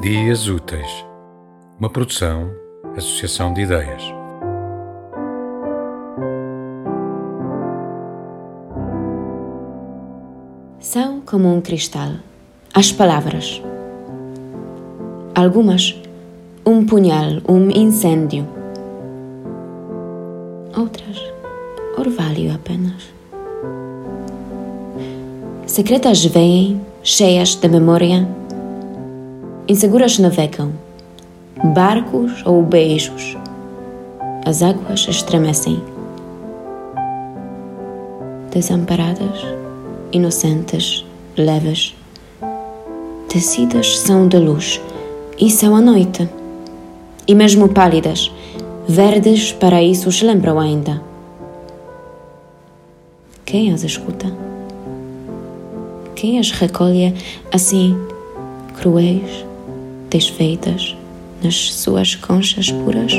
Dias Úteis, uma produção, associação de ideias. São como um cristal, as palavras. Algumas, um punhal, um incêndio. Outras, orvalho apenas. Secretas vêm, cheias de memória Inseguras navegam, barcos ou beijos. As águas estremecem. Desamparadas, inocentes, leves. Tecidas são de luz e são a noite. E mesmo pálidas, verdes paraísos lembram ainda. Quem as escuta? Quem as recolhe assim, cruéis? Desfeitas nas suas conchas puras.